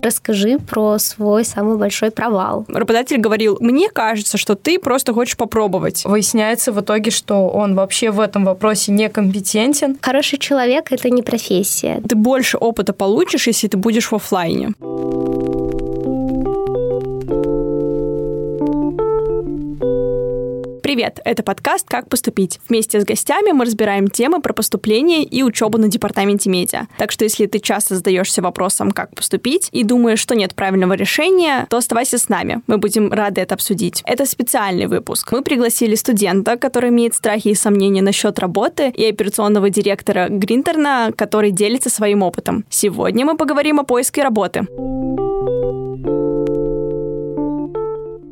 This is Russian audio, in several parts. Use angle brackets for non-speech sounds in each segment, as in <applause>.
Расскажи про свой самый большой провал. Работодатель говорил, мне кажется, что ты просто хочешь попробовать. Выясняется в итоге, что он вообще в этом вопросе некомпетентен. Хороший человек — это не профессия. Ты больше опыта получишь, если ты будешь в офлайне. Привет, это подкаст «Как поступить». Вместе с гостями мы разбираем темы про поступление и учебу на департаменте медиа. Так что если ты часто задаешься вопросом, как поступить, и думаешь, что нет правильного решения, то оставайся с нами. Мы будем рады это обсудить. Это специальный выпуск. Мы пригласили студента, который имеет страхи и сомнения насчет работы, и операционного директора Гринтерна, который делится своим опытом. Сегодня мы поговорим о поиске работы.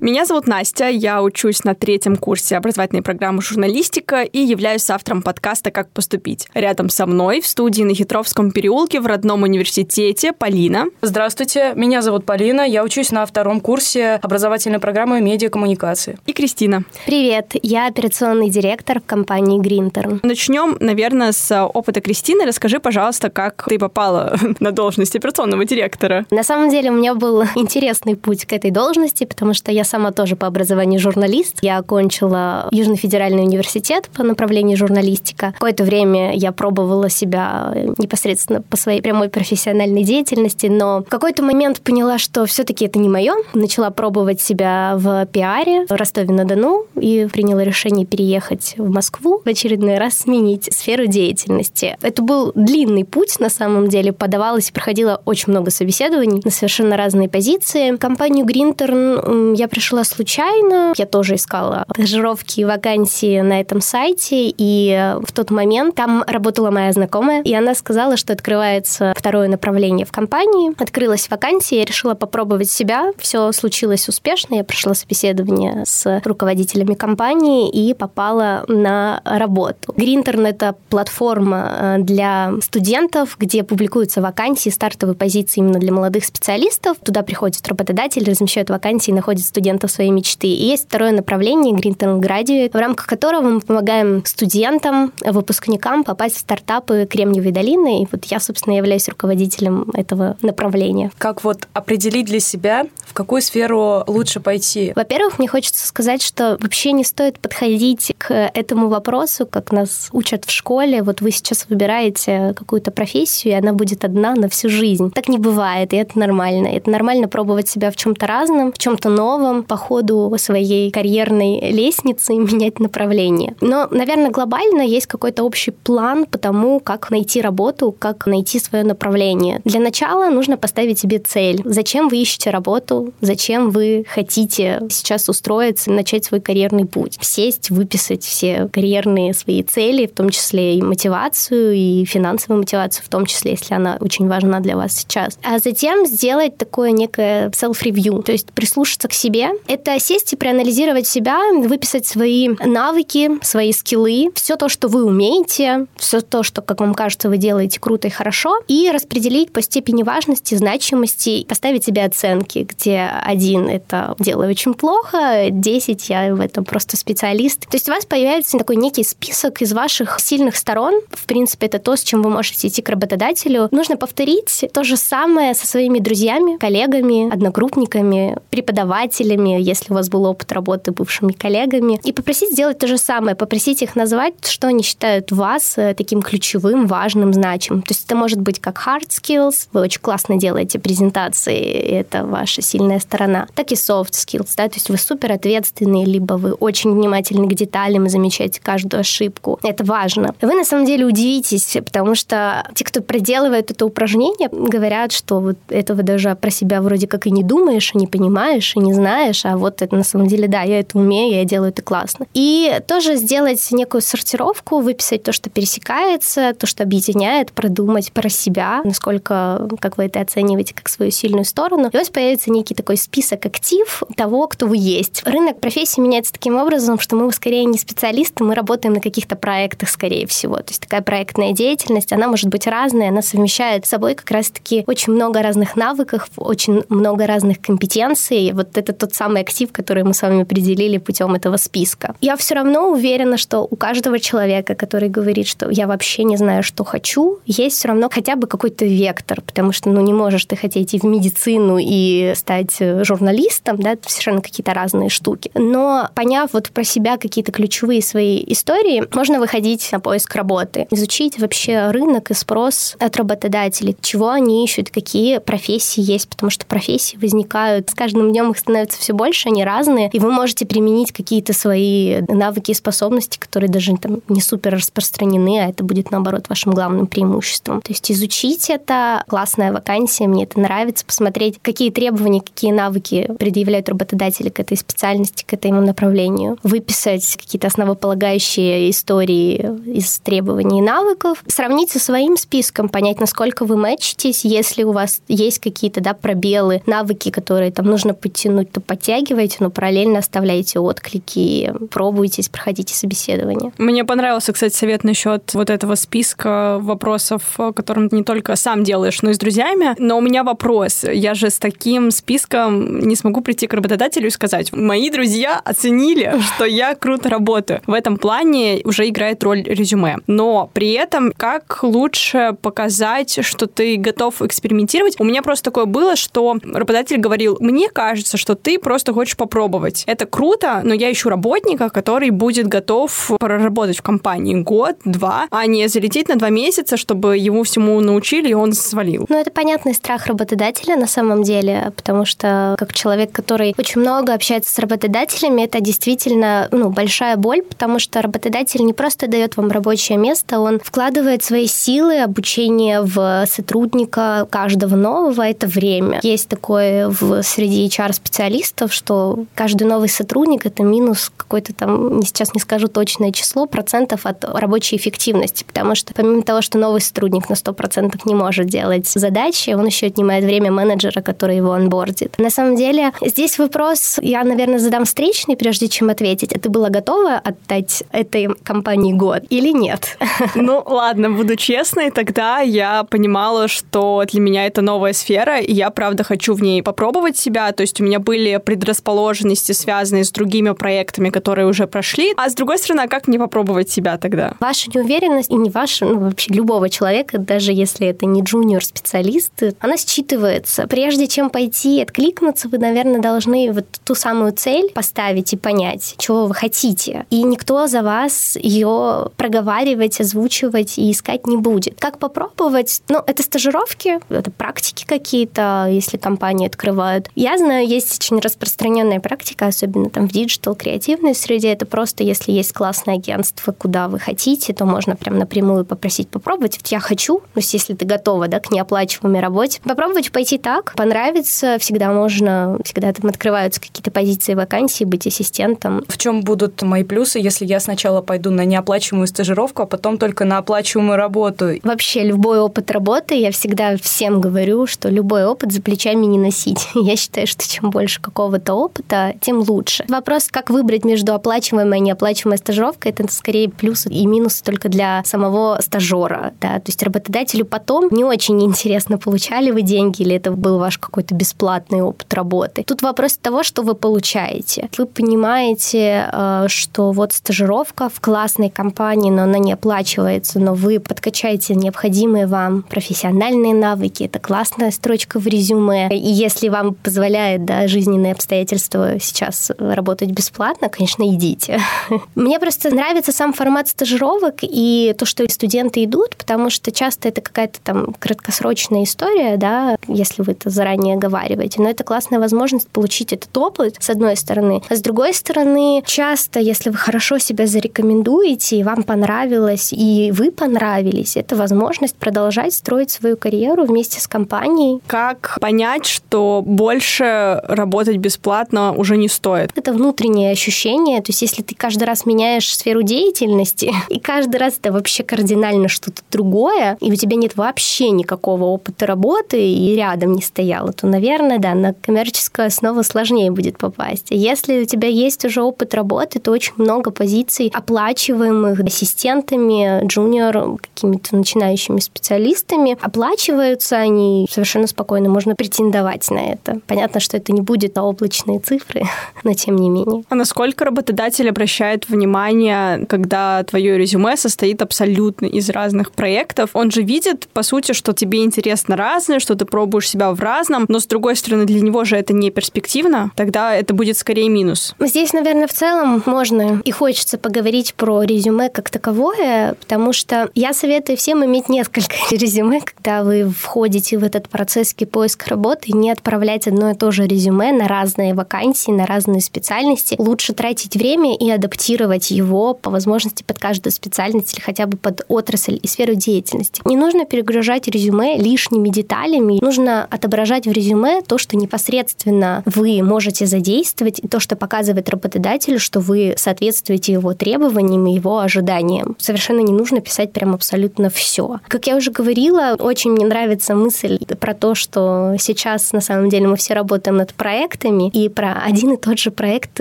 Меня зовут Настя, я учусь на третьем курсе образовательной программы «Журналистика» и являюсь автором подкаста «Как поступить». Рядом со мной в студии на Хитровском переулке в родном университете Полина. Здравствуйте, меня зовут Полина, я учусь на втором курсе образовательной программы «Медиакоммуникации». И Кристина. Привет, я операционный директор в компании Гринтерн. Начнем, наверное, с опыта Кристины. Расскажи, пожалуйста, как ты попала <laughs> на должность операционного директора. На самом деле у меня был <laughs> интересный путь к этой должности, потому что я сама сама тоже по образованию журналист. Я окончила Южный федеральный университет по направлению журналистика. Какое-то время я пробовала себя непосредственно по своей прямой профессиональной деятельности, но в какой-то момент поняла, что все-таки это не мое. Начала пробовать себя в пиаре в Ростове-на-Дону и приняла решение переехать в Москву, в очередной раз сменить сферу деятельности. Это был длинный путь, на самом деле. Подавалась и проходила очень много собеседований на совершенно разные позиции. Компанию Гринтерн я пришла случайно. Я тоже искала стажировки и вакансии на этом сайте, и в тот момент там работала моя знакомая, и она сказала, что открывается второе направление в компании. Открылась вакансия, я решила попробовать себя. Все случилось успешно, я прошла собеседование с руководителями компании и попала на работу. Гринтерн — это платформа э, для студентов, где публикуются вакансии, стартовые позиции именно для молодых специалистов. Туда приходит работодатель, размещает вакансии, находит студентов студентов своей мечты. И есть второе направление Greentown Graduate, в рамках которого мы помогаем студентам, выпускникам попасть в стартапы Кремниевой долины. И вот я, собственно, являюсь руководителем этого направления. Как вот определить для себя, в какую сферу лучше пойти? Во-первых, мне хочется сказать, что вообще не стоит подходить к этому вопросу, как нас учат в школе. Вот вы сейчас выбираете какую-то профессию, и она будет одна на всю жизнь. Так не бывает, и это нормально. Это нормально пробовать себя в чем-то разном, в чем-то новом, по ходу своей карьерной лестницы <laughs> менять направление. Но, наверное, глобально есть какой-то общий план по тому, как найти работу, как найти свое направление. Для начала нужно поставить себе цель. Зачем вы ищете работу? Зачем вы хотите сейчас устроиться, начать свой карьерный путь? Сесть, выписать все карьерные свои цели, в том числе и мотивацию, и финансовую мотивацию, в том числе, если она очень важна для вас сейчас. А затем сделать такое некое self-review, то есть прислушаться к себе, это сесть и проанализировать себя, выписать свои навыки, свои скиллы, все то, что вы умеете, все то, что, как вам кажется, вы делаете круто и хорошо, и распределить по степени важности, значимости, поставить себе оценки, где один — это делаю очень плохо, 10 — я в этом просто специалист. То есть у вас появляется такой некий список из ваших сильных сторон. В принципе, это то, с чем вы можете идти к работодателю. Нужно повторить то же самое со своими друзьями, коллегами, одногруппниками, преподавателями, если у вас был опыт работы бывшими коллегами, и попросить сделать то же самое, попросить их назвать, что они считают вас э, таким ключевым, важным, значимым. То есть это может быть как hard skills, вы очень классно делаете презентации, это ваша сильная сторона, так и soft skills, да, то есть вы супер ответственные, либо вы очень внимательны к деталям и замечаете каждую ошибку. Это важно. Вы на самом деле удивитесь, потому что те, кто проделывает это упражнение, говорят, что вот этого даже про себя вроде как и не думаешь, и не понимаешь, и не знаешь, а вот это на самом деле, да, я это умею, я делаю это классно. И тоже сделать некую сортировку, выписать то, что пересекается, то, что объединяет, продумать про себя, насколько, как вы это оцениваете, как свою сильную сторону. И у вас появится некий такой список актив того, кто вы есть. Рынок профессии меняется таким образом, что мы скорее не специалисты, мы работаем на каких-то проектах, скорее всего. То есть такая проектная деятельность, она может быть разная, она совмещает с собой как раз-таки очень много разных навыков, очень много разных компетенций. Вот это тот самый актив, который мы с вами определили путем этого списка. Я все равно уверена, что у каждого человека, который говорит, что я вообще не знаю, что хочу, есть все равно хотя бы какой-то вектор, потому что ну, не можешь ты хотеть и в медицину, и стать журналистом, да, совершенно какие-то разные штуки. Но поняв вот про себя какие-то ключевые свои истории, можно выходить на поиск работы, изучить вообще рынок и спрос от работодателей, чего они ищут, какие профессии есть, потому что профессии возникают, с каждым днем их становится все больше, они разные, и вы можете применить какие-то свои навыки и способности, которые даже там не супер распространены, а это будет, наоборот, вашим главным преимуществом. То есть изучить это, классная вакансия, мне это нравится, посмотреть, какие требования, какие навыки предъявляют работодатели к этой специальности, к этому направлению, выписать какие-то основополагающие истории из требований и навыков, сравнить со своим списком, понять, насколько вы мэчитесь, если у вас есть какие-то да, пробелы, навыки, которые там нужно подтянуть, то подтягивайте, но параллельно оставляйте отклики, пробуйтесь, проходите собеседование. Мне понравился, кстати, совет насчет вот этого списка вопросов, которым ты не только сам делаешь, но и с друзьями. Но у меня вопрос. Я же с таким списком не смогу прийти к работодателю и сказать, мои друзья оценили, <laughs> что я круто работаю. В этом плане уже играет роль резюме. Но при этом как лучше показать, что ты готов экспериментировать? У меня просто такое было, что работодатель говорил, мне кажется, что ты просто хочешь попробовать. Это круто, но я ищу работника, который будет готов проработать в компании год, два, а не залететь на два месяца, чтобы ему всему научили, и он свалил. Ну, это понятный страх работодателя на самом деле, потому что как человек, который очень много общается с работодателями, это действительно ну, большая боль, потому что работодатель не просто дает вам рабочее место, он вкладывает свои силы, обучение в сотрудника каждого нового, это время. Есть такое в среди HR-специалистов, что каждый новый сотрудник — это минус какой-то там, сейчас не скажу точное число, процентов от рабочей эффективности, потому что помимо того, что новый сотрудник на 100% не может делать задачи, он еще отнимает время менеджера, который его онбордит. На самом деле, здесь вопрос, я, наверное, задам встречный, прежде чем ответить. А ты была готова отдать этой компании год или нет? <laughs> Ну, ладно, буду честной, тогда я понимала, что для меня это новая сфера, и я, правда, хочу в ней попробовать себя, то есть у меня были предрасположенности, связанные с другими проектами, которые уже прошли, а с другой стороны, а как не попробовать себя тогда? Ваша неуверенность, и не ваша, ну, вообще любого человека, даже если это не junior -специалист, она считывается. Прежде чем пойти откликнуться, вы, наверное, должны вот ту самую цель поставить и понять, чего вы хотите. И никто за вас ее проговаривать, озвучивать и искать не будет. Как попробовать? Ну, это стажировки, это практики какие-то, если компании открывают. Я знаю, есть очень распространенная практика, особенно там в digital, креативной среде. Это просто, если есть классное агентство, куда вы хотите, то можно прям напрямую попросить попробовать. Вот я хочу, есть если ты готова да, к неоплачиваемой работе, попробовать пойти так, понравится, всегда можно, всегда там открываются какие-то позиции вакансии, быть ассистентом. В чем будут мои плюсы, если я сначала пойду на неоплачиваемую стажировку, а потом только на оплачиваемую работу? Вообще, любой опыт работы, я всегда всем говорю, что любой опыт за плечами не носить. <laughs> Я считаю, что чем больше какого-то опыта, тем лучше. Вопрос, как выбрать между оплачиваемой и неоплачиваемой стажировкой, это скорее плюсы и минусы только для самого стажера. Да? То есть работодателю потом не очень интересно, получали вы деньги или это был ваш какой-то бесплатный опыт работы. Тут вопрос того, что вы получаете. Вы понимаете, э, что вот стажировка в классной компании, но она не оплачивается, но вы подкачаете необходимые вам профессиональные навыки. Это классная строчка в резюме. И если вам позволяет да, жизненные обстоятельства сейчас работать бесплатно, конечно, идите. <laughs> Мне просто нравится сам формат стажировок и то, что студенты идут, потому что часто это какая-то там краткосрочная история, да, если вы это заранее оговариваете. Но это классная возможность получить этот опыт, с одной стороны. А с другой стороны, часто, если вы хорошо себя зарекомендуете, и вам понравилось, и вы понравились, это возможность продолжать строить свою карьеру вместе с компанией. Как понять, что больше работать бесплатно уже не стоит? Это внутреннее ощущение. То есть, если ты каждый раз меняешь сферу деятельности, <laughs> и каждый раз это вообще кардинально что-то другое, и у тебя нет вообще никакого опыта работы, и рядом не стояло, то, наверное, да, на коммерческую основу сложнее будет попасть. А если у тебя есть уже опыт работы, то очень много позиций, оплачиваемых ассистентами, джуниор, какими-то начинающими специалистами, оплачиваются они совершенно спокойно, можно претендовать на это. Понятно, что это не будет заоблачные цифры, <laughs> но тем не менее. А насколько работодатель обращает внимание, когда твое резюме состоит абсолютно из разных проектов? Он же видит, по сути, что тебе интересно разное, что ты пробуешь себя в разном, но с другой стороны, для него же это не перспективно, тогда это будет скорее минус. Здесь, наверное, в целом можно и хочется поговорить про резюме как таковое, потому что я советую всем иметь несколько <laughs> резюме, когда вы входите в этот процесс поиска работы, не отправлять одно и то же резюме на разные вакансии, на разные специальности. Лучше тратить время и адаптировать его по возможности под каждую специальность или хотя бы под отрасль и сферу деятельности. Не нужно перегружать резюме лишними деталями. Нужно отображать в резюме то, что непосредственно вы можете задействовать, и то, что показывает работодателю, что вы соответствуете его требованиям и его ожиданиям. Совершенно не нужно писать прям абсолютно все. Как я уже говорила, очень мне нравится мысль про то, что сейчас на самом деле мы все работаем над проектами, и про один и тот же проект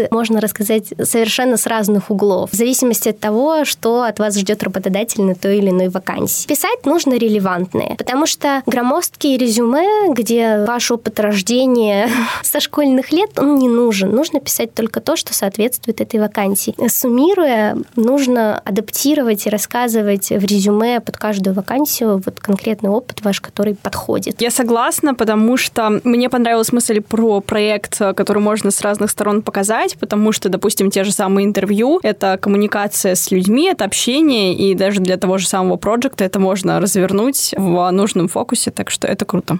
можно рассказать совершенно с разных углов, в зависимости от того, что от вас ждет работодатель на той или иной вакансии. Писать нужно релевантные, потому что громоздкие резюме, где ваш опыт рождения <laughs> со школьных лет, он не нужен. Нужно писать только то, что соответствует этой вакансии. Суммируя, нужно адаптировать и рассказывать в резюме под каждую вакансию вот конкретный опыт ваш, который подходит. Я согласна, потому что мне понравилась мысль про проект, который можно с разных сторон показать, потому что, допустим, те же самые интервью — это коммуникация с людьми, это общение, и даже для того же самого проекта это можно развернуть в нужном фокусе, так что это круто.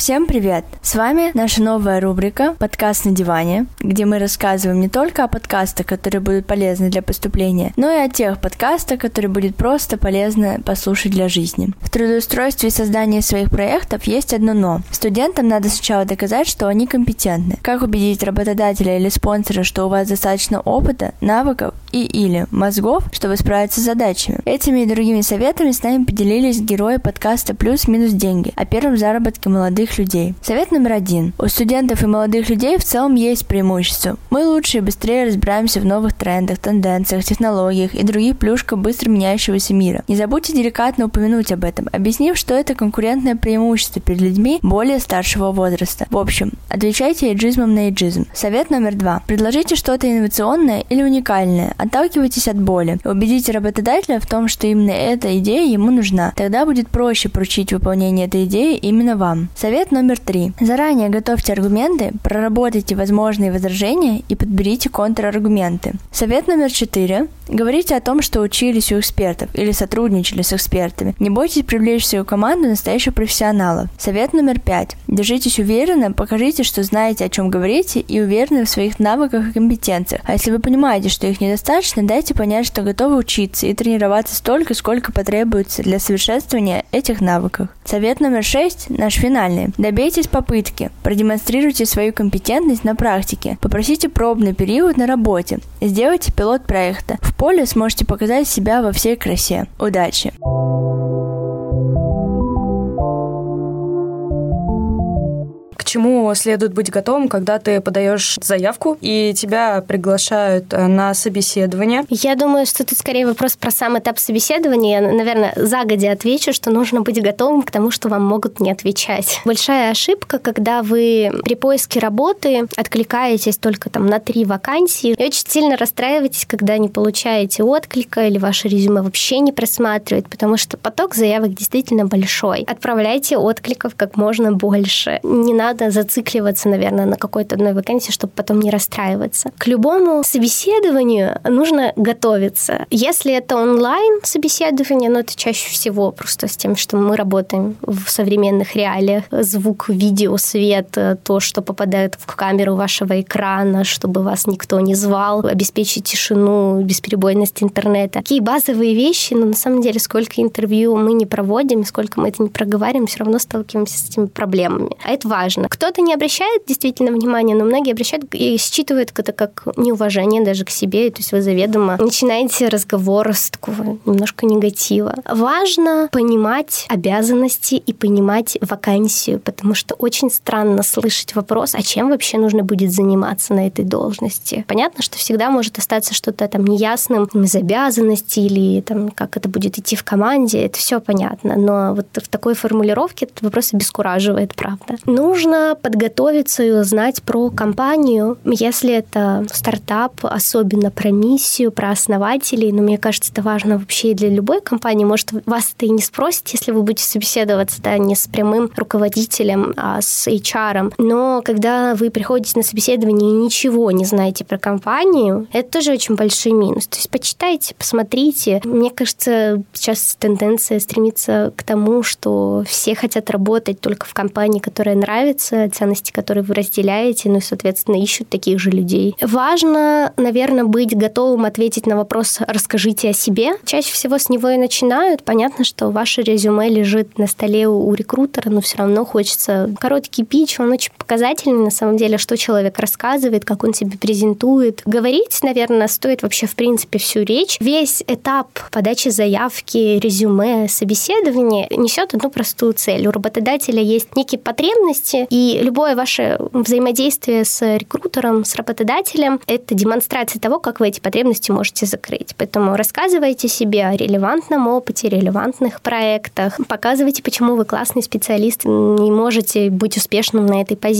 Всем привет! С вами наша новая рубрика «Подкаст на диване», где мы рассказываем не только о подкастах, которые будут полезны для поступления, но и о тех подкастах, которые будет просто полезно послушать для жизни. В трудоустройстве и создании своих проектов есть одно «но». Студентам надо сначала доказать, что они компетентны. Как убедить работодателя или спонсора, что у вас достаточно опыта, навыков и или мозгов, чтобы справиться с задачами. Этими и другими советами с нами поделились герои подкаста «Плюс-минус деньги» о первом заработке молодых людей. Совет номер один. У студентов и молодых людей в целом есть преимущество. Мы лучше и быстрее разбираемся в новых трендах, тенденциях, технологиях и других плюшках быстро меняющегося мира. Не забудьте деликатно упомянуть об этом, объяснив, что это конкурентное преимущество перед людьми более старшего возраста. В общем, отвечайте эйджизмом на эйджизм. Совет номер два. Предложите что-то инновационное или уникальное. Отталкивайтесь от боли. Убедите работодателя в том, что именно эта идея ему нужна. Тогда будет проще поручить выполнение этой идеи именно вам. Совет номер три. Заранее готовьте аргументы, проработайте возможные возражения и подберите контраргументы. Совет номер четыре. Говорите о том, что учились у экспертов или сотрудничали с экспертами. Не бойтесь привлечь в свою команду настоящих профессионалов. Совет номер пять. Держитесь уверенно, покажите, что знаете, о чем говорите, и уверены в своих навыках и компетенциях. А если вы понимаете, что их недостаточно, дайте понять, что готовы учиться и тренироваться столько, сколько потребуется для совершенствования этих навыков. Совет номер шесть, наш финальный. Добейтесь попытки, продемонстрируйте свою компетентность на практике, попросите пробный период на работе, сделайте пилот проекта. В поле сможете показать себя во всей красе. Удачи! Чему следует быть готовым, когда ты подаешь заявку и тебя приглашают э, на собеседование? Я думаю, что тут скорее вопрос про сам этап собеседования. Я, наверное, загодя отвечу, что нужно быть готовым к тому, что вам могут не отвечать. Большая ошибка, когда вы при поиске работы откликаетесь только там на три вакансии и очень сильно расстраиваетесь, когда не получаете отклика или ваше резюме вообще не просматривают, потому что поток заявок действительно большой. Отправляйте откликов как можно больше. Не надо надо зацикливаться, наверное, на какой-то одной вакансии, чтобы потом не расстраиваться. К любому собеседованию нужно готовиться. Если это онлайн собеседование, но это чаще всего просто с тем, что мы работаем в современных реалиях. Звук, видео, свет, то, что попадает в камеру вашего экрана, чтобы вас никто не звал, обеспечить тишину, бесперебойность интернета. Такие базовые вещи, но на самом деле сколько интервью мы не проводим, сколько мы это не проговариваем, все равно сталкиваемся с этими проблемами. А это важно. Кто-то не обращают действительно внимания, но многие обращают и считывают это как неуважение даже к себе. То есть вы заведомо начинаете разговор с такого немножко негатива. Важно понимать обязанности и понимать вакансию, потому что очень странно слышать вопрос, а чем вообще нужно будет заниматься на этой должности. Понятно, что всегда может остаться что-то там неясным из обязанностей или там, как это будет идти в команде, это все понятно. Но вот в такой формулировке этот вопрос обескураживает, правда. Нужно подготовиться и узнать про компанию, если это стартап, особенно про миссию, про основателей. Но мне кажется, это важно вообще и для любой компании. Может, вас это и не спросит, если вы будете собеседоваться, да, не с прямым руководителем, а с HR. Но когда вы приходите на собеседование и ничего не знаете про компанию, это тоже очень большой минус. То есть почитайте, посмотрите. Мне кажется, сейчас тенденция стремится к тому, что все хотят работать только в компании, которая нравится, ценности, которые вы разделяете, ну и, соответственно, ищут таких же людей. Важно, наверное, быть готовым ответить на вопрос «расскажите о себе». Чаще всего с него и начинают. Понятно, что ваше резюме лежит на столе у рекрутера, но все равно хочется короткий пич, он очень показательный на самом деле, что человек рассказывает, как он себе презентует. Говорить, наверное, стоит вообще в принципе всю речь. Весь этап подачи заявки, резюме, собеседования несет одну простую цель. У работодателя есть некие потребности, и любое ваше взаимодействие с рекрутером, с работодателем — это демонстрация того, как вы эти потребности можете закрыть. Поэтому рассказывайте себе о релевантном опыте, релевантных проектах, показывайте, почему вы классный специалист и можете быть успешным на этой позиции.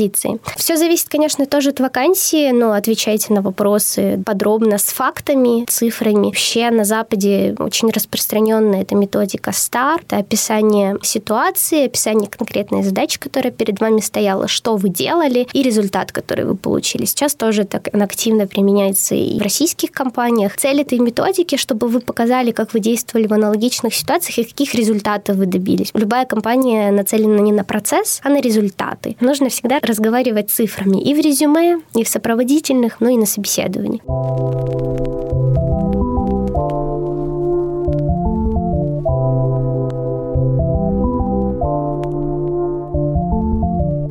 Все зависит, конечно, тоже от вакансии, но отвечайте на вопросы подробно с фактами, цифрами. Вообще на Западе очень распространенная эта методика STAR, это описание ситуации, описание конкретной задачи, которая перед вами стояла, что вы делали и результат, который вы получили. Сейчас тоже так активно применяется и в российских компаниях. Цель этой методики, чтобы вы показали, как вы действовали в аналогичных ситуациях и каких результатов вы добились. Любая компания нацелена не на процесс, а на результаты. Нужно всегда разговаривать цифрами и в резюме, и в сопроводительных, ну и на собеседовании.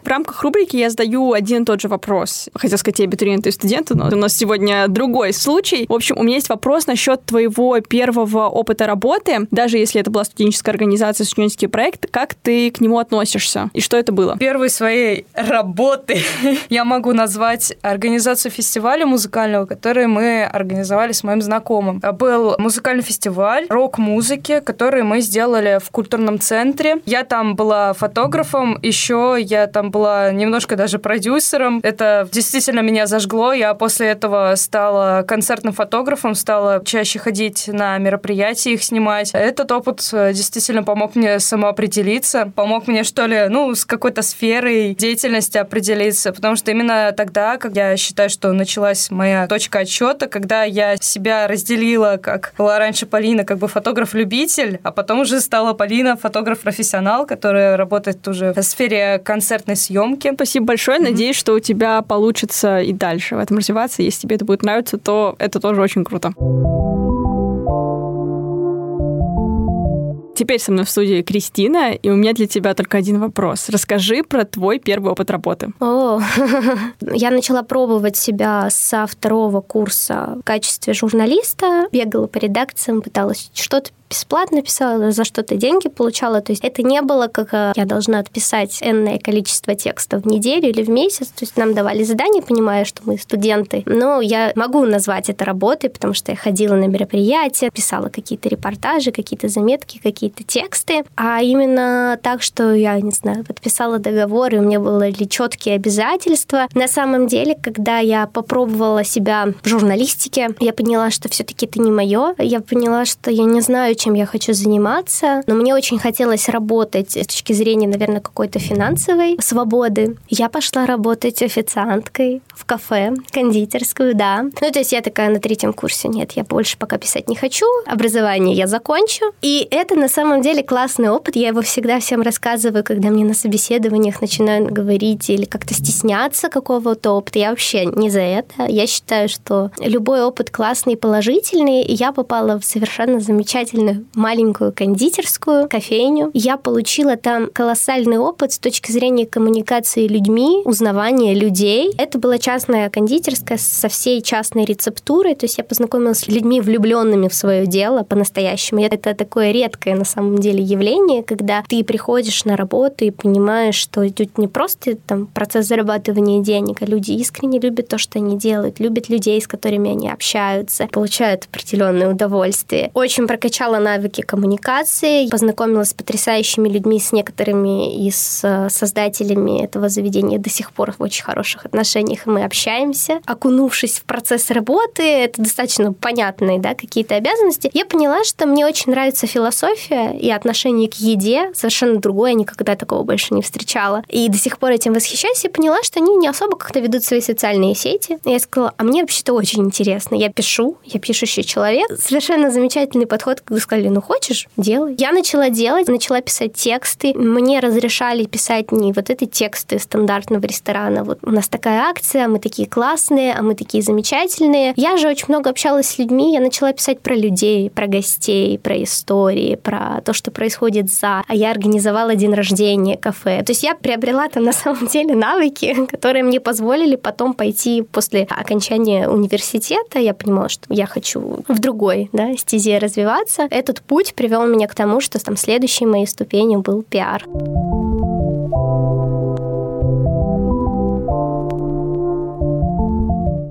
Рамках рубрики я задаю один и тот же вопрос. Хотел сказать и абитуриенту, и студенту, но у нас сегодня другой случай. В общем, у меня есть вопрос насчет твоего первого опыта работы. Даже если это была студенческая организация, студенческий проект, как ты к нему относишься? И что это было? Первой своей работы <laughs> я могу назвать организацию фестиваля музыкального, который мы организовали с моим знакомым. Был музыкальный фестиваль рок-музыки, который мы сделали в культурном центре. Я там была фотографом, еще я там была была немножко даже продюсером. Это действительно меня зажгло. Я после этого стала концертным фотографом, стала чаще ходить на мероприятия, их снимать. Этот опыт э, действительно помог мне самоопределиться, помог мне, что ли, ну, с какой-то сферой деятельности определиться, потому что именно тогда, как я считаю, что началась моя точка отсчета, когда я себя разделила, как была раньше Полина, как бы фотограф-любитель, а потом уже стала Полина фотограф-профессионал, которая работает уже в сфере концертной съемки. Спасибо большое. Mm-hmm. Надеюсь, что у тебя получится и дальше в этом развиваться. Если тебе это будет нравиться, то это тоже очень круто. Теперь со мной в студии Кристина, и у меня для тебя только один вопрос. Расскажи про твой первый опыт работы. О, <laughs> я начала пробовать себя со второго курса в качестве журналиста, бегала по редакциям, пыталась что-то бесплатно писала, за что-то деньги получала. То есть это не было, как э, я должна отписать энное количество текстов в неделю или в месяц. То есть нам давали задания, понимая, что мы студенты. Но я могу назвать это работой, потому что я ходила на мероприятия, писала какие-то репортажи, какие-то заметки, какие-то тексты. А именно так, что я, не знаю, подписала договор, и у меня были четкие обязательства. На самом деле, когда я попробовала себя в журналистике, я поняла, что все-таки это не мое. Я поняла, что я не знаю, чем я хочу заниматься, но мне очень хотелось работать с точки зрения, наверное, какой-то финансовой свободы. Я пошла работать официанткой в кафе, кондитерскую, да. Ну, то есть я такая на третьем курсе, нет, я больше пока писать не хочу, образование я закончу. И это на самом деле классный опыт, я его всегда всем рассказываю, когда мне на собеседованиях начинают говорить или как-то стесняться какого-то опыта. Я вообще не за это. Я считаю, что любой опыт классный и положительный, и я попала в совершенно замечательный довольно маленькую кондитерскую, кофейню. Я получила там колоссальный опыт с точки зрения коммуникации людьми, узнавания людей. Это была частная кондитерская со всей частной рецептурой, то есть я познакомилась с людьми, влюбленными в свое дело по-настоящему. Это такое редкое на самом деле явление, когда ты приходишь на работу и понимаешь, что тут не просто там процесс зарабатывания денег, а люди искренне любят то, что они делают, любят людей, с которыми они общаются, получают определенное удовольствие. Очень прокачала навыки коммуникации, познакомилась с потрясающими людьми, с некоторыми из э, создателями этого заведения до сих пор в очень хороших отношениях, и мы общаемся. Окунувшись в процесс работы, это достаточно понятные да, какие-то обязанности, я поняла, что мне очень нравится философия и отношение к еде, совершенно другое, я никогда такого больше не встречала. И до сих пор этим восхищаюсь, и поняла, что они не особо как-то ведут свои социальные сети. И я сказала, а мне вообще-то очень интересно. Я пишу, я пишущий человек. Совершенно замечательный подход, когда сказали, ну хочешь, делай. Я начала делать, начала писать тексты. Мне разрешали писать не вот эти тексты стандартного ресторана. Вот у нас такая акция, мы такие классные, а мы такие замечательные. Я же очень много общалась с людьми, я начала писать про людей, про гостей, про истории, про то, что происходит за. А я организовала день рождения, кафе. То есть я приобрела там на самом деле навыки, <laughs> которые мне позволили потом пойти после окончания университета. Я понимала, что я хочу в другой да, стезе развиваться. Этот путь привел меня к тому, что там следующей моей ступенью был пиар.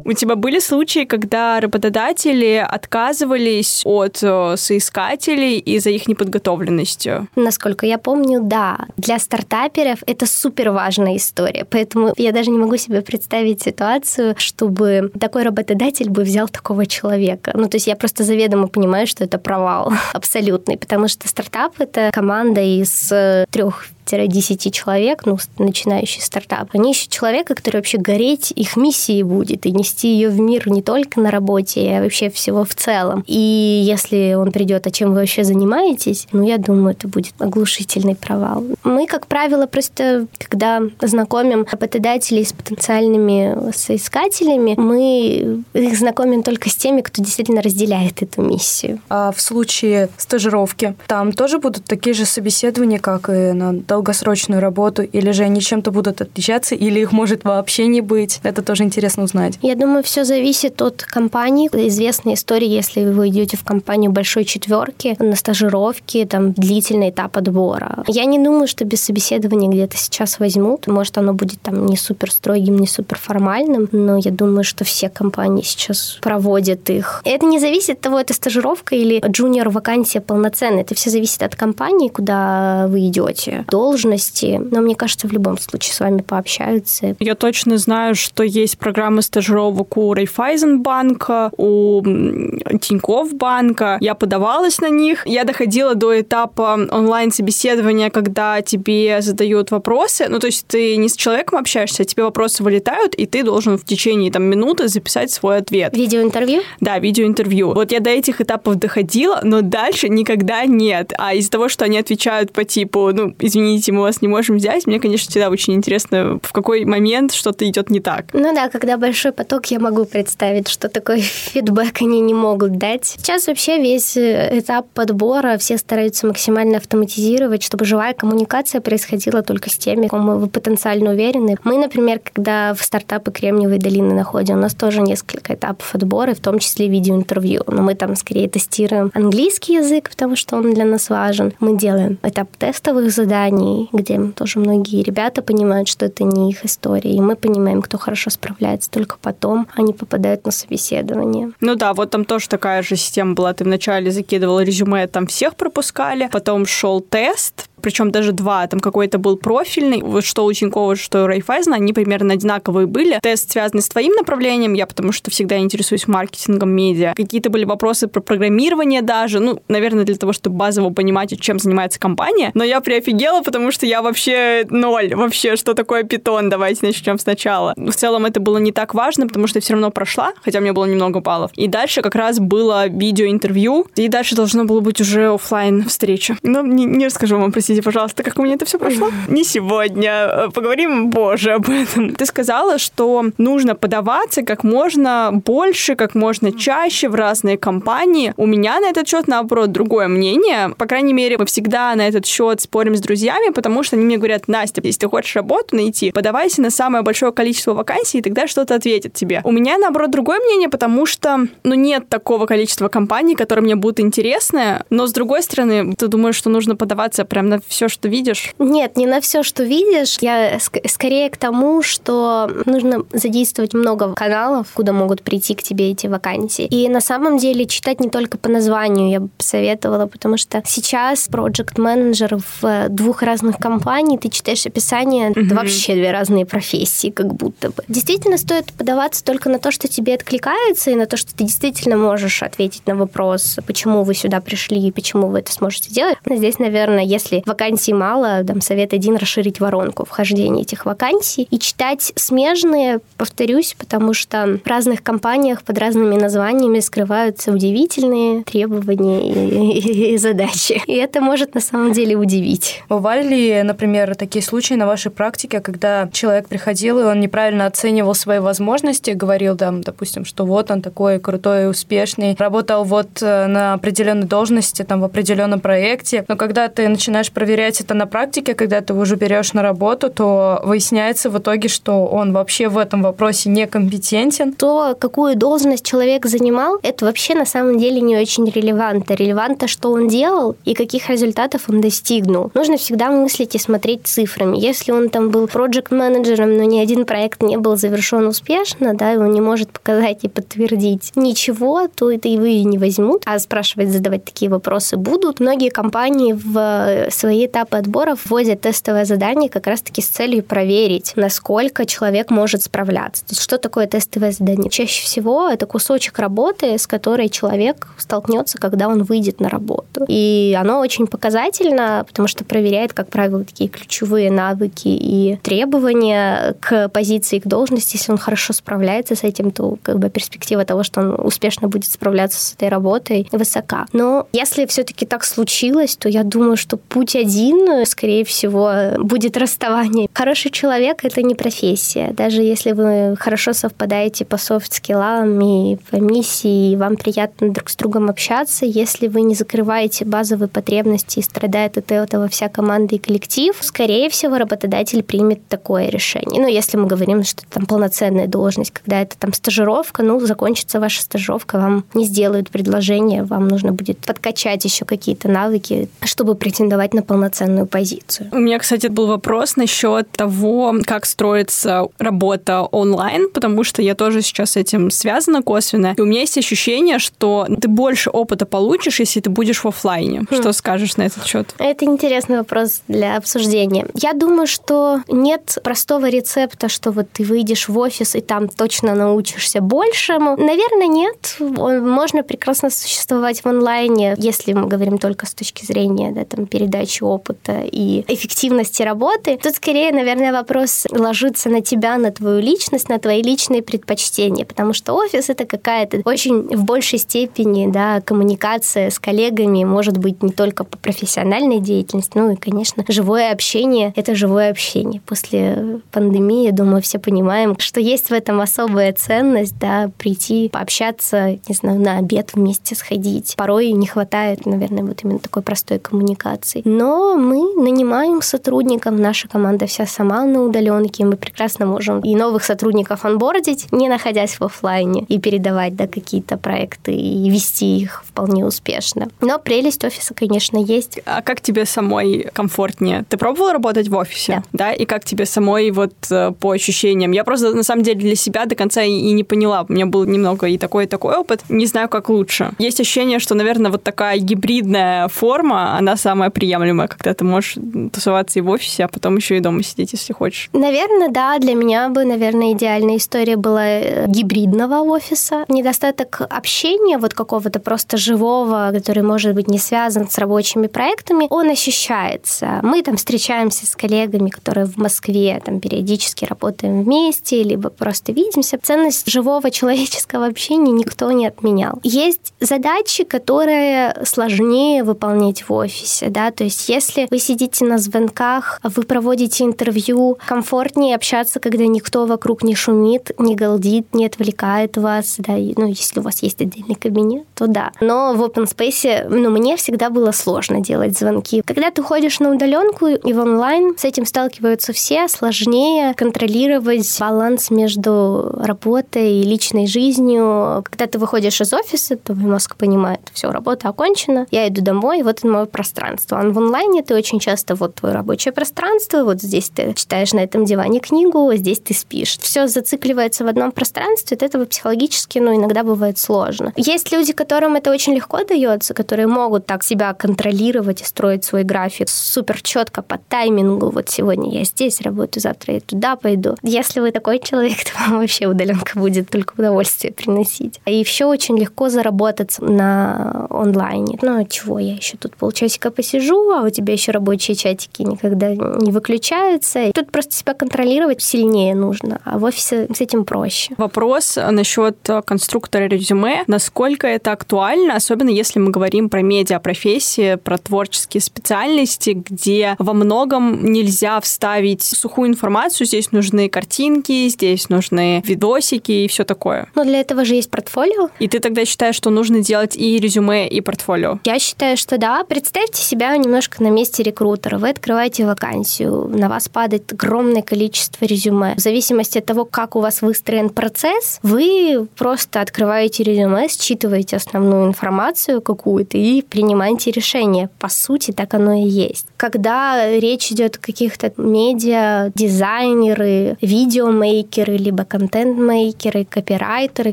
У тебя были случаи, когда работодатели отказывались от э, соискателей из-за их неподготовленностью? Насколько я помню, да. Для стартаперов это супер важная история. Поэтому я даже не могу себе представить ситуацию, чтобы такой работодатель бы взял такого человека. Ну, то есть я просто заведомо понимаю, что это провал <laughs> абсолютный, потому что стартап — это команда из э, трех 10 человек, ну, начинающий стартап, они ищут человека, который вообще гореть их миссией будет и нести ее в мир не только на работе, а вообще всего в целом. И если он придет, а чем вы вообще занимаетесь, ну, я думаю, это будет оглушительный провал. Мы, как правило, просто, когда знакомим работодателей с потенциальными соискателями, мы их знакомим только с теми, кто действительно разделяет эту миссию. А в случае стажировки, там тоже будут такие же собеседования, как и на долгосрочную работу, или же они чем-то будут отличаться, или их может вообще не быть. Это тоже интересно узнать. Я думаю, все зависит от компании. Известная история, если вы идете в компанию большой четверки на стажировке, там длительный этап отбора. Я не думаю, что без собеседования где-то сейчас возьмут. Может, оно будет там не супер строгим, не супер формальным, но я думаю, что все компании сейчас проводят их. Это не зависит от того, это стажировка или джуниор вакансия полноценная. Это все зависит от компании, куда вы идете. Долг должности, но мне кажется, в любом случае с вами пообщаются. Я точно знаю, что есть программы стажировок у Райфайзенбанка, у Тинькофф банка. Я подавалась на них. Я доходила до этапа онлайн-собеседования, когда тебе задают вопросы. Ну, то есть ты не с человеком общаешься, а тебе вопросы вылетают, и ты должен в течение там, минуты записать свой ответ. Видеоинтервью? Да, видеоинтервью. Вот я до этих этапов доходила, но дальше никогда нет. А из-за того, что они отвечают по типу, ну, извините, извините, мы вас не можем взять. Мне, конечно, всегда очень интересно, в какой момент что-то идет не так. Ну да, когда большой поток, я могу представить, что такой <laughs> фидбэк они не могут дать. Сейчас вообще весь э, этап подбора все стараются максимально автоматизировать, чтобы живая коммуникация происходила только с теми, кому вы потенциально уверены. Мы, например, когда в стартапы Кремниевой долины находим, у нас тоже несколько этапов отбора, в том числе видеоинтервью. Но мы там скорее тестируем английский язык, потому что он для нас важен. Мы делаем этап тестовых заданий, компаний, где тоже многие ребята понимают, что это не их история, и мы понимаем, кто хорошо справляется. Только потом они попадают на собеседование. Ну да, вот там тоже такая же система была. Ты вначале закидывала резюме, там всех пропускали, потом шел тест, причем даже два, там какой-то был профильный, вот что у Тинькова, что у Райфайзена, они примерно одинаковые были. Тест связанный с твоим направлением, я потому что всегда интересуюсь маркетингом, медиа. Какие-то были вопросы про программирование даже, ну, наверное, для того, чтобы базово понимать, чем занимается компания, но я приофигела, потому что я вообще ноль, вообще, что такое питон, давайте начнем сначала. В целом это было не так важно, потому что я все равно прошла, хотя у меня было немного баллов. И дальше как раз было видеоинтервью, и дальше должно было быть уже офлайн встреча. Но не, не расскажу вам про Простите, пожалуйста, как у меня это все прошло? Не сегодня. Поговорим позже об этом. Ты сказала, что нужно подаваться как можно больше, как можно чаще в разные компании. У меня на этот счет, наоборот, другое мнение. По крайней мере, мы всегда на этот счет спорим с друзьями, потому что они мне говорят, Настя, если ты хочешь работу найти, подавайся на самое большое количество вакансий, и тогда что-то ответит тебе. У меня, наоборот, другое мнение, потому что, ну, нет такого количества компаний, которые мне будут интересны, но, с другой стороны, ты думаешь, что нужно подаваться прям на все, что видишь? Нет, не на все, что видишь. Я ск- скорее к тому, что нужно задействовать много каналов, куда могут прийти к тебе эти вакансии. И на самом деле читать не только по названию я бы посоветовала, потому что сейчас проект менеджер в двух разных компаниях, ты читаешь описание, mm-hmm. это вообще две разные профессии, как будто бы. Действительно стоит подаваться только на то, что тебе откликается, и на то, что ты действительно можешь ответить на вопрос, почему вы сюда пришли и почему вы это сможете делать. Здесь, наверное, если вакансий мало, дам совет один расширить воронку вхождения этих вакансий и читать смежные, повторюсь, потому что в разных компаниях под разными названиями скрываются удивительные требования и, и, и задачи. И это может на самом деле удивить. Бывали ли, например, такие случаи на вашей практике, когда человек приходил, и он неправильно оценивал свои возможности, говорил, там, допустим, что вот он такой крутой успешный, работал вот э, на определенной должности, там, в определенном проекте, но когда ты начинаешь проверять это на практике, когда ты уже берешь на работу, то выясняется в итоге, что он вообще в этом вопросе некомпетентен. То, какую должность человек занимал, это вообще на самом деле не очень релевантно. Релевантно, что он делал и каких результатов он достигнул. Нужно всегда мыслить и смотреть цифрами. Если он там был проект-менеджером, но ни один проект не был завершен успешно, да, и он не может показать и подтвердить ничего, то это и вы не возьмут. А спрашивать, задавать такие вопросы будут. Многие компании в свои этапы отбора вводят тестовое задание как раз-таки с целью проверить, насколько человек может справляться. То есть что такое тестовое задание? Чаще всего это кусочек работы, с которой человек столкнется, когда он выйдет на работу. И оно очень показательно, потому что проверяет, как правило, такие ключевые навыки и требования к позиции, к должности. Если он хорошо справляется с этим, то как бы перспектива того, что он успешно будет справляться с этой работой, высока. Но если все-таки так случилось, то я думаю, что путь один, скорее всего, будет расставание. Хороший человек — это не профессия. Даже если вы хорошо совпадаете по софт-скиллам и по миссии, и вам приятно друг с другом общаться, если вы не закрываете базовые потребности и страдает от этого вся команда и коллектив, скорее всего, работодатель примет такое решение. Ну, если мы говорим, что там полноценная должность, когда это там стажировка, ну, закончится ваша стажировка, вам не сделают предложение, вам нужно будет подкачать еще какие-то навыки, чтобы претендовать на полноценную позицию. У меня, кстати, был вопрос насчет того, как строится работа онлайн, потому что я тоже сейчас с этим связана косвенно. И у меня есть ощущение, что ты больше опыта получишь, если ты будешь в офлайне. Хм. Что скажешь на этот счет? Это интересный вопрос для обсуждения. Я думаю, что нет простого рецепта, что вот ты выйдешь в офис и там точно научишься большему. Наверное, нет. Можно прекрасно существовать в онлайне, если мы говорим только с точки зрения да, там, передачи опыта и эффективности работы. Тут скорее, наверное, вопрос ложится на тебя, на твою личность, на твои личные предпочтения, потому что офис — это какая-то очень в большей степени да, коммуникация с коллегами, может быть, не только по профессиональной деятельности, ну и, конечно, живое общение — это живое общение. После пандемии, я думаю, все понимаем, что есть в этом особая ценность, да, прийти, пообщаться, не знаю, на обед вместе сходить. Порой не хватает, наверное, вот именно такой простой коммуникации. Но мы нанимаем сотрудников, наша команда вся сама на удаленке, мы прекрасно можем и новых сотрудников онбордить, не находясь в офлайне, и передавать да, какие-то проекты, и вести их вполне успешно. Но прелесть офиса, конечно, есть. А как тебе самой комфортнее? Ты пробовала работать в офисе? Да. да? И как тебе самой вот э, по ощущениям? Я просто, на самом деле, для себя до конца и, и не поняла. У меня был немного и такой, и такой опыт. Не знаю, как лучше. Есть ощущение, что, наверное, вот такая гибридная форма, она самая приемлемая, когда ты можешь тусоваться и в офисе, а потом еще и дома сидеть, если хочешь. Наверное, да. Для меня бы, наверное, идеальная история была э, гибридного офиса. Недостаток общения, вот какого-то просто живого, который может быть не связан с рабочими проектами, он ощущается. Мы там встречаемся с коллегами, которые в Москве там периодически работаем вместе, либо просто видимся. Ценность живого человеческого общения никто не отменял. Есть задачи, которые сложнее выполнять в офисе, да, то есть если вы сидите на звонках, вы проводите интервью, комфортнее общаться, когда никто вокруг не шумит, не галдит, не отвлекает вас, да, ну, если у вас есть отдельный кабинет, то да. Но в open space, ну, мне всегда было сложно делать звонки. Когда ты ходишь на удаленку и в онлайн, с этим сталкиваются все, сложнее контролировать баланс между работой и личной жизнью. Когда ты выходишь из офиса, то мозг понимает, все, работа окончена, я иду домой, вот это мое пространство. А в онлайне ты очень часто, вот твое рабочее пространство, вот здесь ты читаешь на этом диване книгу, здесь ты спишь. Все зацикливается в одном пространстве, от этого психологически, ну, иногда бывает сложно. Есть люди, которым это очень легко дается, которые могут так себя контролировать и строить свой график супер четко по таймингу. Вот сегодня я здесь работаю, завтра я туда пойду. Если вы такой человек, <laughs> то вам вообще удаленка будет только удовольствие приносить. И еще очень легко заработать на онлайне. Ну, а чего я еще тут полчасика посижу, а у тебя еще рабочие чатики никогда не выключаются. И тут просто себя контролировать сильнее нужно, а в офисе с этим проще. Вопрос насчет конструктора резюме. Насколько это актуально, особенно если мы говорим про медиапрофессии, про творческие специальности, где во многом нельзя вставить сухую информацию. Здесь нужны картинки, здесь нужны видосики и все такое. Но для этого же есть портфолио. И ты тогда считаешь, что нужно делать и резюме, и портфолио? Я считаю, что да. Представьте себя немножко на месте рекрутера. Вы открываете вакансию, на вас падает огромное количество резюме. В зависимости от того, как у вас выстроен процесс, вы просто открываете резюме, считываете основную информацию какую-то и принимаете решение. По сути, так оно и есть. Когда речь идет о каких-то медиа, дизайнеры, видеомейкеры, либо контент-мейкеры, копирайтеры,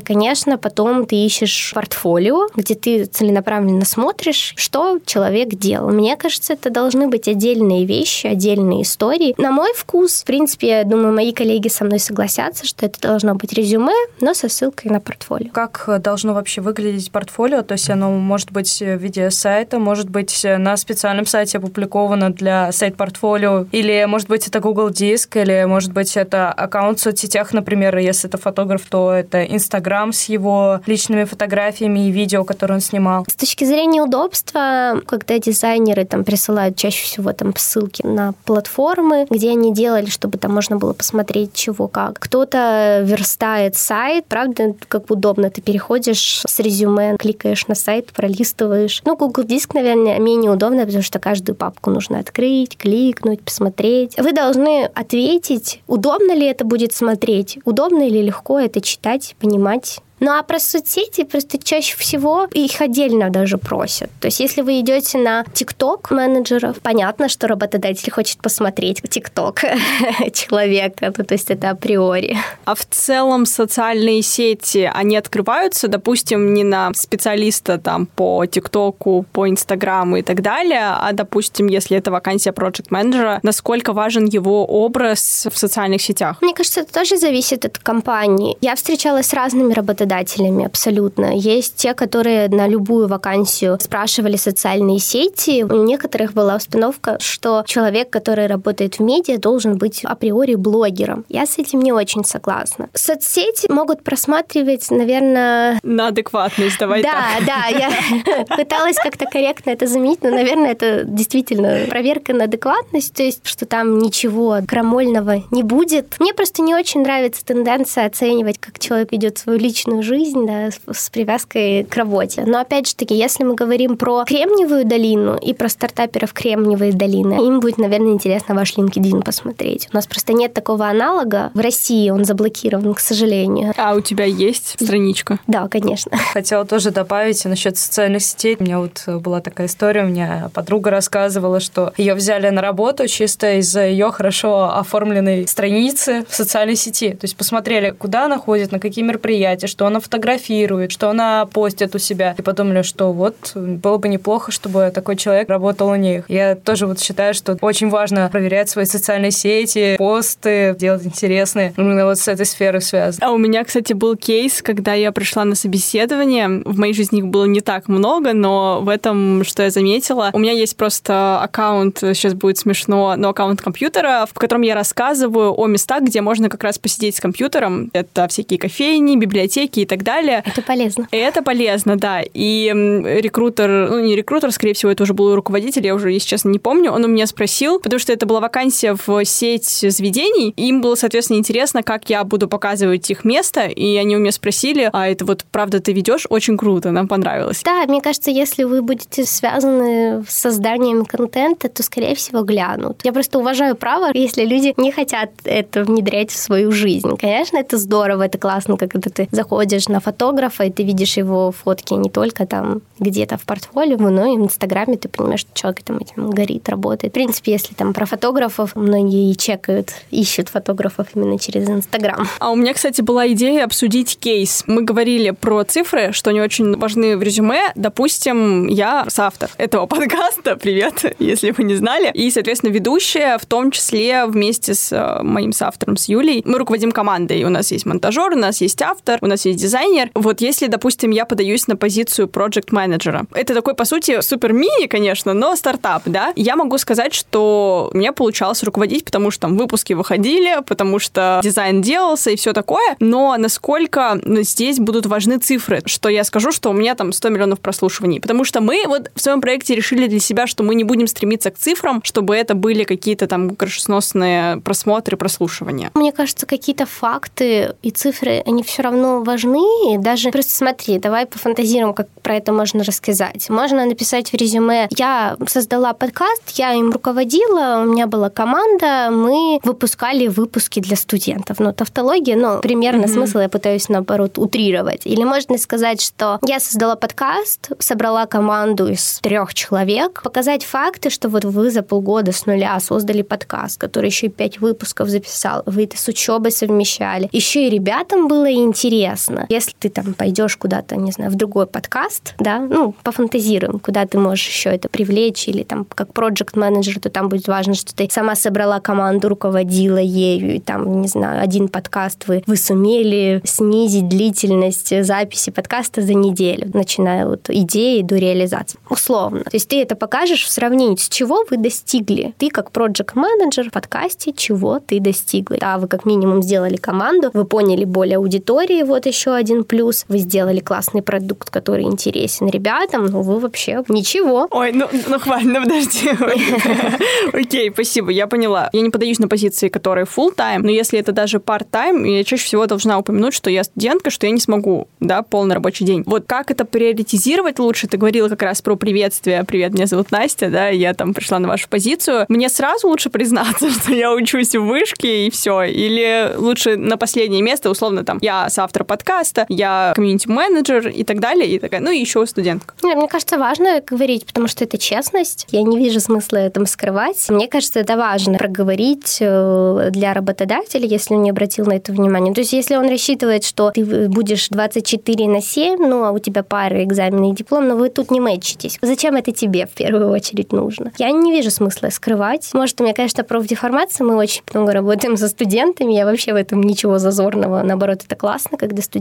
конечно, потом ты ищешь портфолио, где ты целенаправленно смотришь, что человек делал. Мне кажется, это должны быть отдельные вещи, отдельные истории. На мой вкус, в принципе, я думаю, мои коллеги со мной согласятся, что это должно быть резюме, но со ссылкой на портфолио. Как должно вообще выглядеть портфолио? То есть оно может быть в виде сайта, может быть на специальном сайте опубликовано для сайт-портфолио, или может быть это Google Диск, или может быть это аккаунт в соцсетях, например, если это фотограф, то это Инстаграм с его личными фотографиями и видео, которые он снимал. С точки зрения удобства, когда дизайнеры там присылают чаще всего там ссылки на платформы, где они делали, чтобы там можно было посмотреть чего как. Кто-то верстает сайт, правда, как удобно, ты переходишь с резюме, кликаешь на сайт, пролистываешь. Ну, Google Диск, наверное, менее удобно, потому что каждую папку нужно открыть, кликнуть, посмотреть. Вы должны ответить, удобно ли это будет смотреть, удобно или легко это читать, понимать. Ну а про соцсети просто чаще всего их отдельно даже просят. То есть если вы идете на ТикТок менеджеров, понятно, что работодатель хочет посмотреть ТикТок <laughs> человека, ну, то есть это априори. А в целом социальные сети, они открываются, допустим, не на специалиста там по ТикТоку, по Инстаграму и так далее, а, допустим, если это вакансия проект менеджера насколько важен его образ в социальных сетях? Мне кажется, это тоже зависит от компании. Я встречалась с разными работодателями, работодателями абсолютно. Есть те, которые на любую вакансию спрашивали социальные сети. У некоторых была установка, что человек, который работает в медиа, должен быть априори блогером. Я с этим не очень согласна. Соцсети могут просматривать, наверное... На адекватность, давай Да, так. да, я <laughs> пыталась как-то корректно это заменить, но, наверное, это действительно проверка на адекватность, то есть, что там ничего крамольного не будет. Мне просто не очень нравится тенденция оценивать, как человек ведет свою личную личную жизнь да, с привязкой к работе. Но опять же таки, если мы говорим про Кремниевую долину и про стартаперов Кремниевой долины, им будет, наверное, интересно ваш LinkedIn посмотреть. У нас просто нет такого аналога. В России он заблокирован, к сожалению. А у тебя есть страничка? Да, конечно. <laughs> Хотела тоже добавить насчет социальных сетей. У меня вот была такая история, у меня подруга рассказывала, что ее взяли на работу чисто из-за ее хорошо оформленной страницы в социальной сети. То есть посмотрели, куда она ходит, на какие мероприятия, что она фотографирует, что она постит у себя. И подумали, что вот было бы неплохо, чтобы такой человек работал у них. Я тоже вот считаю, что очень важно проверять свои социальные сети, посты, делать интересные. Именно вот с этой сферой связано. А у меня, кстати, был кейс, когда я пришла на собеседование. В моей жизни их было не так много, но в этом, что я заметила, у меня есть просто аккаунт, сейчас будет смешно, но аккаунт компьютера, в котором я рассказываю о местах, где можно как раз посидеть с компьютером. Это всякие кофейни, библиотеки, циферки и так далее. Это полезно. И это полезно, да. И рекрутер, ну не рекрутер, скорее всего, это уже был руководитель, я уже, если честно, не помню, он у меня спросил, потому что это была вакансия в сеть заведений, им было, соответственно, интересно, как я буду показывать их место, и они у меня спросили, а это вот правда ты ведешь? Очень круто, нам понравилось. Да, мне кажется, если вы будете связаны с созданием контента, то, скорее всего, глянут. Я просто уважаю право, если люди не хотят это внедрять в свою жизнь. Конечно, это здорово, это классно, когда ты заходишь на фотографа, и ты видишь его фотки не только там где-то в портфолио, но и в Инстаграме ты понимаешь, что человек там этим горит, работает. В принципе, если там про фотографов, многие чекают, ищут фотографов именно через Инстаграм. А у меня, кстати, была идея обсудить кейс. Мы говорили про цифры, что они очень важны в резюме. Допустим, я соавтор этого <laughs> подкаста, привет, если вы не знали, и, соответственно, ведущая, в том числе вместе с э, моим соавтором, с Юлей. Мы руководим командой. У нас есть монтажер, у нас есть автор, у нас есть дизайнер. Вот если, допустим, я подаюсь на позицию project менеджера это такой, по сути, супер мини, конечно, но стартап, да, я могу сказать, что мне получалось руководить, потому что там выпуски выходили, потому что дизайн делался и все такое, но насколько здесь будут важны цифры, что я скажу, что у меня там 100 миллионов прослушиваний, потому что мы вот в своем проекте решили для себя, что мы не будем стремиться к цифрам, чтобы это были какие-то там крышесносные просмотры, прослушивания. Мне кажется, какие-то факты и цифры, они все равно важны, и даже просто смотри, давай пофантазируем, как про это можно рассказать. Можно написать в резюме, я создала подкаст, я им руководила, у меня была команда, мы выпускали выпуски для студентов. Ну, тавтология, ну, примерно mm-hmm. смысл я пытаюсь, наоборот, утрировать. Или можно сказать, что я создала подкаст, собрала команду из трех человек, показать факты, что вот вы за полгода с нуля создали подкаст, который еще и пять выпусков записал, вы это с учебой совмещали. Еще и ребятам было интересно. Если ты там пойдешь куда-то, не знаю, в другой подкаст, да, ну, пофантазируем, куда ты можешь еще это привлечь, или там как проект менеджер то там будет важно, что ты сама собрала команду, руководила ею, и там, не знаю, один подкаст вы, вы сумели снизить длительность записи подкаста за неделю, начиная от идеи до реализации. Условно. То есть ты это покажешь в сравнении, с чего вы достигли. Ты как проект менеджер в подкасте, чего ты достигла. Да, вы как минимум сделали команду, вы поняли более аудитории, вот еще один плюс, вы сделали классный продукт, который интересен ребятам, ну вы вообще ничего. Ой, ну, ну хватит, ну подожди. <laughs> Окей, спасибо, я поняла. Я не подаюсь на позиции, которые full time, но если это даже part-time, я чаще всего должна упомянуть, что я студентка, что я не смогу, да, полный рабочий день. Вот как это приоритизировать лучше? Ты говорила как раз про приветствие. Привет, меня зовут Настя, да, я там пришла на вашу позицию. Мне сразу лучше признаться, <laughs> что я учусь в вышке и все. Или лучше на последнее место, условно, там, я соавтор подкаста, я комьюнити-менеджер и так далее, и такая, ну и еще студентка. Нет, мне кажется, важно говорить, потому что это честность. Я не вижу смысла этом скрывать. Мне кажется, это важно проговорить э, для работодателя, если он не обратил на это внимание. То есть, если он рассчитывает, что ты будешь 24 на 7, ну, а у тебя пары, экзамены и диплом, но вы тут не мэчитесь. Зачем это тебе в первую очередь нужно? Я не вижу смысла скрывать. Может, у меня, конечно, профдеформация, мы очень много работаем со студентами, я вообще в этом ничего зазорного. Наоборот, это классно, когда студенты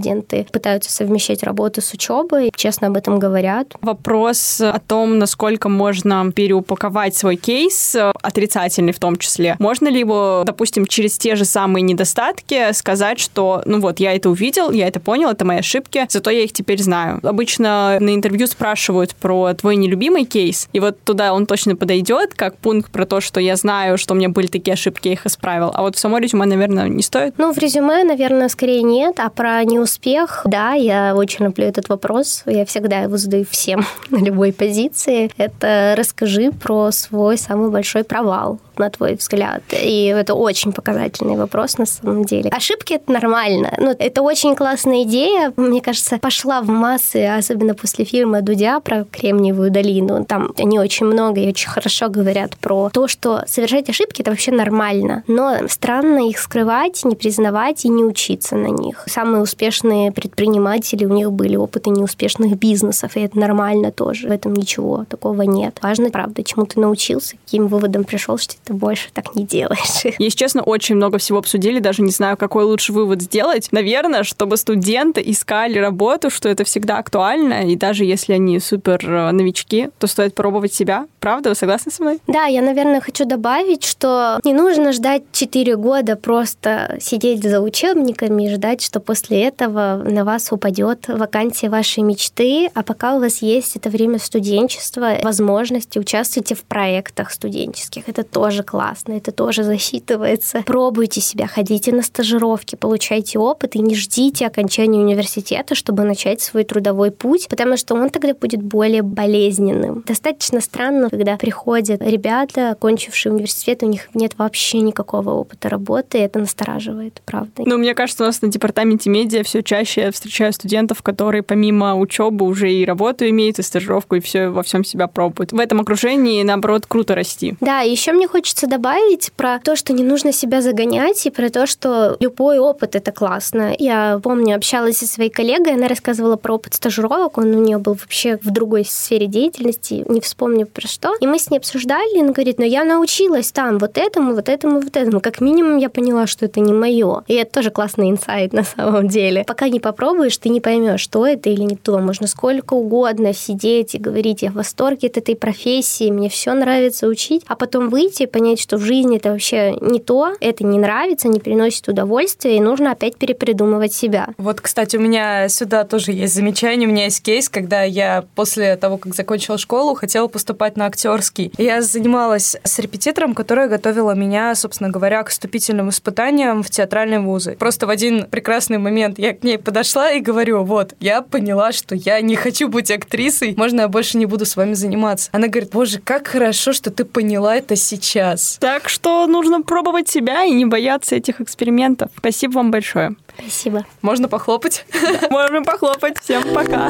пытаются совмещать работу с учебой, честно об этом говорят. Вопрос о том, насколько можно переупаковать свой кейс, отрицательный в том числе. Можно ли его, допустим, через те же самые недостатки сказать, что, ну вот, я это увидел, я это понял, это мои ошибки, зато я их теперь знаю. Обычно на интервью спрашивают про твой нелюбимый кейс, и вот туда он точно подойдет, как пункт про то, что я знаю, что у меня были такие ошибки, я их исправил. А вот в само резюме, наверное, не стоит? Ну, в резюме, наверное, скорее нет, а про неуспех, да, я очень люблю этот вопрос, я всегда его задаю всем <laughs> на любой позиции. Это расскажи про свой самый большой провал на твой взгляд? И это очень показательный вопрос на самом деле. Ошибки это нормально. Ну, это очень классная идея. Мне кажется, пошла в массы, особенно после фильма Дудя про Кремниевую долину. Там они очень много и очень хорошо говорят про то, что совершать ошибки это вообще нормально. Но странно их скрывать, не признавать и не учиться на них. Самые успешные предприниматели, у них были опыты неуспешных бизнесов, и это нормально тоже. В этом ничего такого нет. Важно, правда, чему ты научился, каким выводом пришел, что ты больше так не делаешь. <laughs> Если честно, очень много всего обсудили, даже не знаю, какой лучше вывод сделать. Наверное, чтобы студенты искали работу, что это всегда актуально, и даже если они супер э, новички, то стоит пробовать себя. Правда? Вы согласны со мной? Да, я, наверное, хочу добавить, что не нужно ждать 4 года просто сидеть за учебниками и ждать, что после этого на вас упадет вакансия вашей мечты, а пока у вас есть это время студенчества, возможности, участвуйте в проектах студенческих. Это тоже классно, это тоже засчитывается. Пробуйте себя, ходите на стажировки, получайте опыт и не ждите окончания университета, чтобы начать свой трудовой путь, потому что он тогда будет более болезненным. Достаточно странно, когда приходят ребята, окончившие университет, у них нет вообще никакого опыта работы, и это настораживает, правда. Ну, мне кажется, у нас на департаменте медиа все чаще я встречаю студентов, которые помимо учебы уже и работу имеют, и стажировку, и все во всем себя пробуют. В этом окружении, наоборот, круто расти. Да, еще мне хочется добавить про то, что не нужно себя загонять, и про то, что любой опыт — это классно. Я помню, общалась со своей коллегой, она рассказывала про опыт стажировок, он у нее был вообще в другой сфере деятельности, не вспомню про что. И мы с ней обсуждали, и она говорит, ну я научилась там вот этому, вот этому, вот этому. Как минимум я поняла, что это не мое. И это тоже классный инсайт <laughs> на самом деле. Пока не попробуешь, ты не поймешь, что это или не то. Можно сколько угодно сидеть и говорить, я в восторге от этой профессии, мне все нравится учить, а потом выйти понять, что в жизни это вообще не то, это не нравится, не приносит удовольствия, и нужно опять перепридумывать себя. Вот, кстати, у меня сюда тоже есть замечание, у меня есть кейс, когда я после того, как закончила школу, хотела поступать на актерский. Я занималась с репетитором, которая готовила меня, собственно говоря, к вступительным испытаниям в театральные вузы. Просто в один прекрасный момент я к ней подошла и говорю, вот, я поняла, что я не хочу быть актрисой, можно я больше не буду с вами заниматься. Она говорит, боже, как хорошо, что ты поняла это сейчас. Так что нужно пробовать себя и не бояться этих экспериментов. Спасибо вам большое. Спасибо. Можно похлопать? <laughs> Можно похлопать. Всем пока.